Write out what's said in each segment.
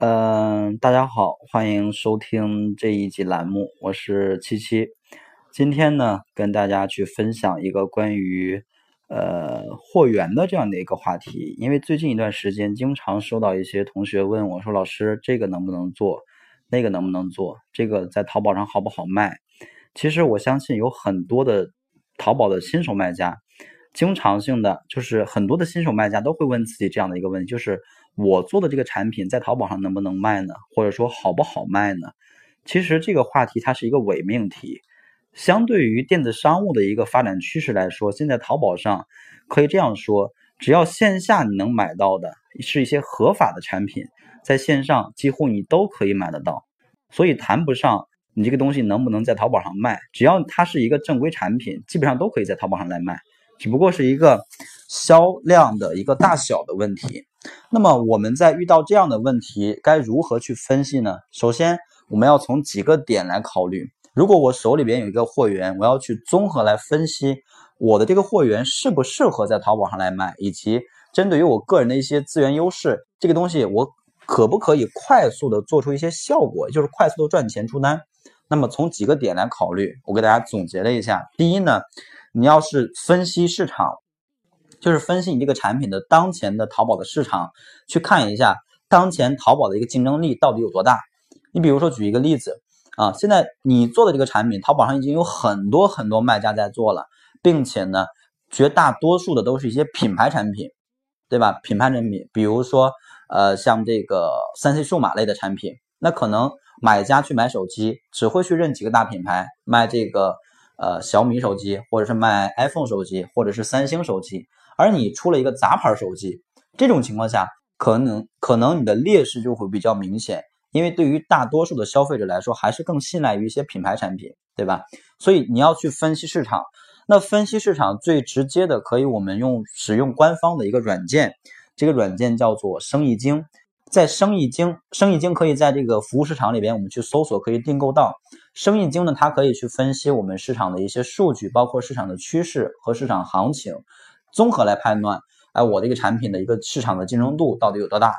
嗯，大家好，欢迎收听这一集栏目，我是七七。今天呢，跟大家去分享一个关于呃货源的这样的一个话题。因为最近一段时间，经常收到一些同学问我说：“老师，这个能不能做？那个能不能做？这个在淘宝上好不好卖？”其实我相信有很多的淘宝的新手卖家，经常性的就是很多的新手卖家都会问自己这样的一个问题，就是。我做的这个产品在淘宝上能不能卖呢？或者说好不好卖呢？其实这个话题它是一个伪命题。相对于电子商务的一个发展趋势来说，现在淘宝上可以这样说：只要线下你能买到的是一些合法的产品，在线上几乎你都可以买得到。所以谈不上你这个东西能不能在淘宝上卖，只要它是一个正规产品，基本上都可以在淘宝上来卖。只不过是一个销量的一个大小的问题。那么我们在遇到这样的问题，该如何去分析呢？首先，我们要从几个点来考虑。如果我手里边有一个货源，我要去综合来分析我的这个货源适不适合在淘宝上来卖，以及针对于我个人的一些资源优势，这个东西我可不可以快速的做出一些效果，就是快速的赚钱出单。那么从几个点来考虑，我给大家总结了一下。第一呢，你要是分析市场。就是分析你这个产品的当前的淘宝的市场，去看一下当前淘宝的一个竞争力到底有多大。你比如说举一个例子啊，现在你做的这个产品，淘宝上已经有很多很多卖家在做了，并且呢，绝大多数的都是一些品牌产品，对吧？品牌产品，比如说呃像这个三 C 数码类的产品，那可能买家去买手机只会去认几个大品牌，卖这个呃小米手机，或者是卖 iPhone 手机，或者是三星手机。而你出了一个杂牌手机，这种情况下，可能可能你的劣势就会比较明显，因为对于大多数的消费者来说，还是更信赖于一些品牌产品，对吧？所以你要去分析市场，那分析市场最直接的，可以我们用使用官方的一个软件，这个软件叫做生意经，在生意经，生意经可以在这个服务市场里边，我们去搜索可以订购到生意经呢，它可以去分析我们市场的一些数据，包括市场的趋势和市场行情。综合来判断，哎，我这个产品的一个市场的竞争度到底有多大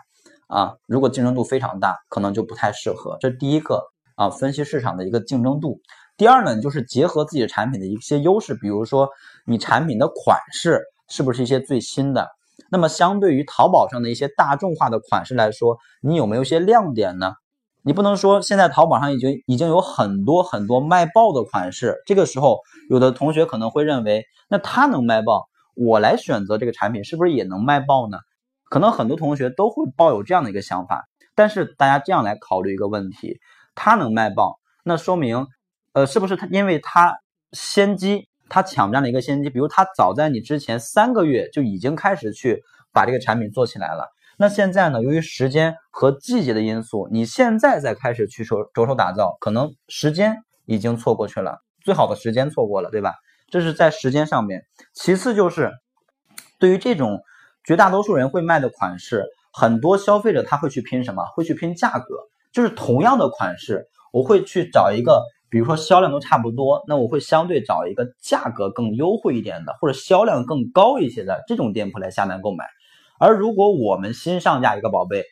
啊？如果竞争度非常大，可能就不太适合。这第一个啊，分析市场的一个竞争度。第二呢，就是结合自己产品的一些优势，比如说你产品的款式是不是一些最新的？那么相对于淘宝上的一些大众化的款式来说，你有没有一些亮点呢？你不能说现在淘宝上已经已经有很多很多卖爆的款式，这个时候有的同学可能会认为，那他能卖爆？我来选择这个产品是不是也能卖爆呢？可能很多同学都会抱有这样的一个想法，但是大家这样来考虑一个问题，它能卖爆，那说明，呃，是不是它因为它先机，它抢占了一个先机？比如它早在你之前三个月就已经开始去把这个产品做起来了，那现在呢，由于时间和季节的因素，你现在再开始去手着手打造，可能时间已经错过去了，最好的时间错过了，对吧？这是在时间上面，其次就是对于这种绝大多数人会卖的款式，很多消费者他会去拼什么？会去拼价格，就是同样的款式，我会去找一个，比如说销量都差不多，那我会相对找一个价格更优惠一点的，或者销量更高一些的这种店铺来下单购买。而如果我们新上架一个宝贝，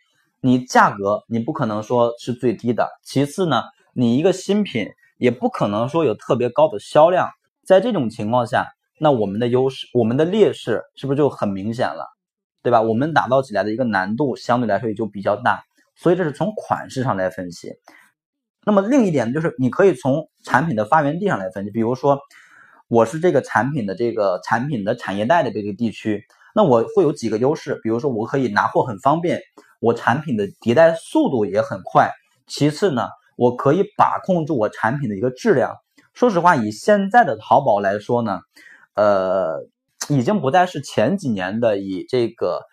你价格你不可能说是最低的，其次呢，你一个新品也不可能说有特别高的销量。在这种情况下，那我们的优势、我们的劣势是不是就很明显了，对吧？我们打造起来的一个难度相对来说也就比较大，所以这是从款式上来分析。那么另一点就是，你可以从产品的发源地上来分析，比如说我是这个产品的这个产品的产业带的这个地区，那我会有几个优势，比如说我可以拿货很方便，我产品的迭代速度也很快。其次呢，我可以把控住我产品的一个质量。说实话，以现在的淘宝来说呢，呃，已经不再是前几年的以这个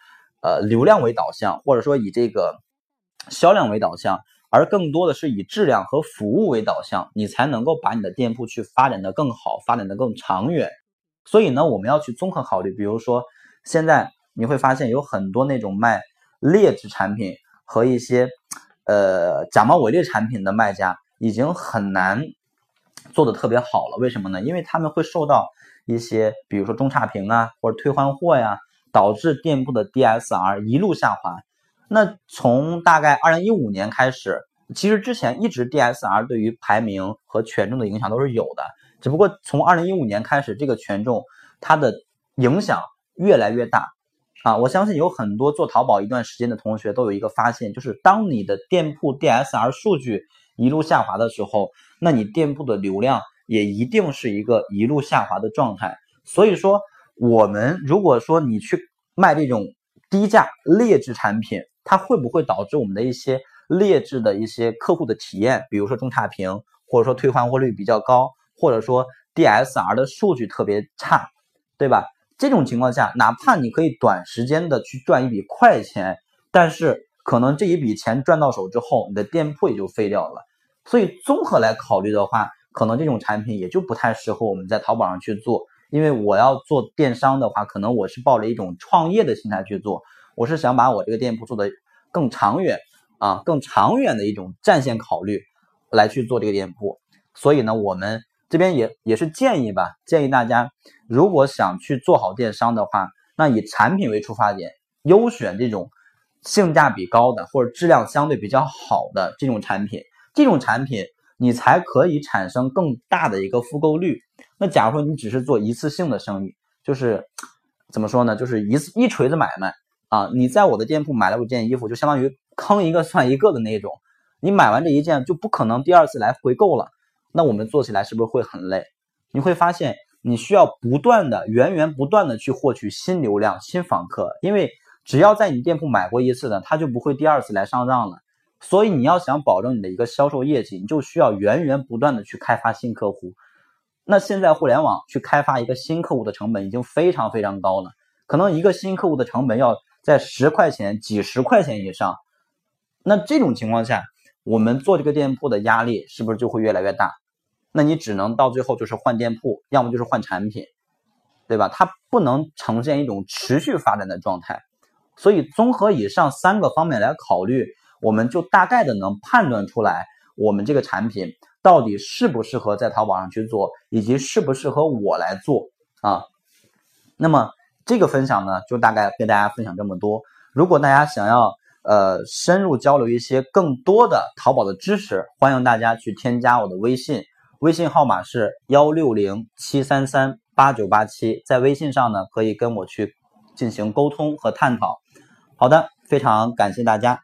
呃流量为导向，或者说以这个销量为导向，而更多的是以质量和服务为导向，你才能够把你的店铺去发展的更好，发展的更长远。所以呢，我们要去综合考虑，比如说现在你会发现有很多那种卖劣质产品和一些呃假冒伪劣产品的卖家，已经很难。做的特别好了，为什么呢？因为他们会受到一些，比如说中差评啊，或者退换货呀，导致店铺的 DSR 一路下滑。那从大概二零一五年开始，其实之前一直 DSR 对于排名和权重的影响都是有的，只不过从二零一五年开始，这个权重它的影响越来越大啊！我相信有很多做淘宝一段时间的同学都有一个发现，就是当你的店铺 DSR 数据一路下滑的时候，那你店铺的流量也一定是一个一路下滑的状态。所以说，我们如果说你去卖这种低价劣质产品，它会不会导致我们的一些劣质的一些客户的体验，比如说中差评，或者说退换货率比较高，或者说 DSR 的数据特别差，对吧？这种情况下，哪怕你可以短时间的去赚一笔快钱，但是可能这一笔钱赚到手之后，你的店铺也就废掉了。所以综合来考虑的话，可能这种产品也就不太适合我们在淘宝上去做。因为我要做电商的话，可能我是抱着一种创业的心态去做。我是想把我这个店铺做的更长远啊，更长远的一种战线考虑来去做这个店铺。所以呢，我们这边也也是建议吧，建议大家如果想去做好电商的话，那以产品为出发点，优选这种性价比高的或者质量相对比较好的这种产品，这种产品你才可以产生更大的一个复购率。那假如说你只是做一次性的生意，就是怎么说呢？就是一次一锤子买卖。啊，你在我的店铺买了五件衣服，就相当于坑一个算一个的那种。你买完这一件就不可能第二次来回购了，那我们做起来是不是会很累？你会发现你需要不断的、源源不断的去获取新流量、新访客，因为只要在你店铺买过一次的，他就不会第二次来上当了。所以你要想保证你的一个销售业绩，你就需要源源不断的去开发新客户。那现在互联网去开发一个新客户的成本已经非常非常高了，可能一个新客户的成本要。在十块钱、几十块钱以上，那这种情况下，我们做这个店铺的压力是不是就会越来越大？那你只能到最后就是换店铺，要么就是换产品，对吧？它不能呈现一种持续发展的状态。所以，综合以上三个方面来考虑，我们就大概的能判断出来，我们这个产品到底适不适合在淘宝上去做，以及适不适合我来做啊？那么。这个分享呢，就大概跟大家分享这么多。如果大家想要呃深入交流一些更多的淘宝的知识，欢迎大家去添加我的微信，微信号码是幺六零七三三八九八七，在微信上呢可以跟我去进行沟通和探讨。好的，非常感谢大家。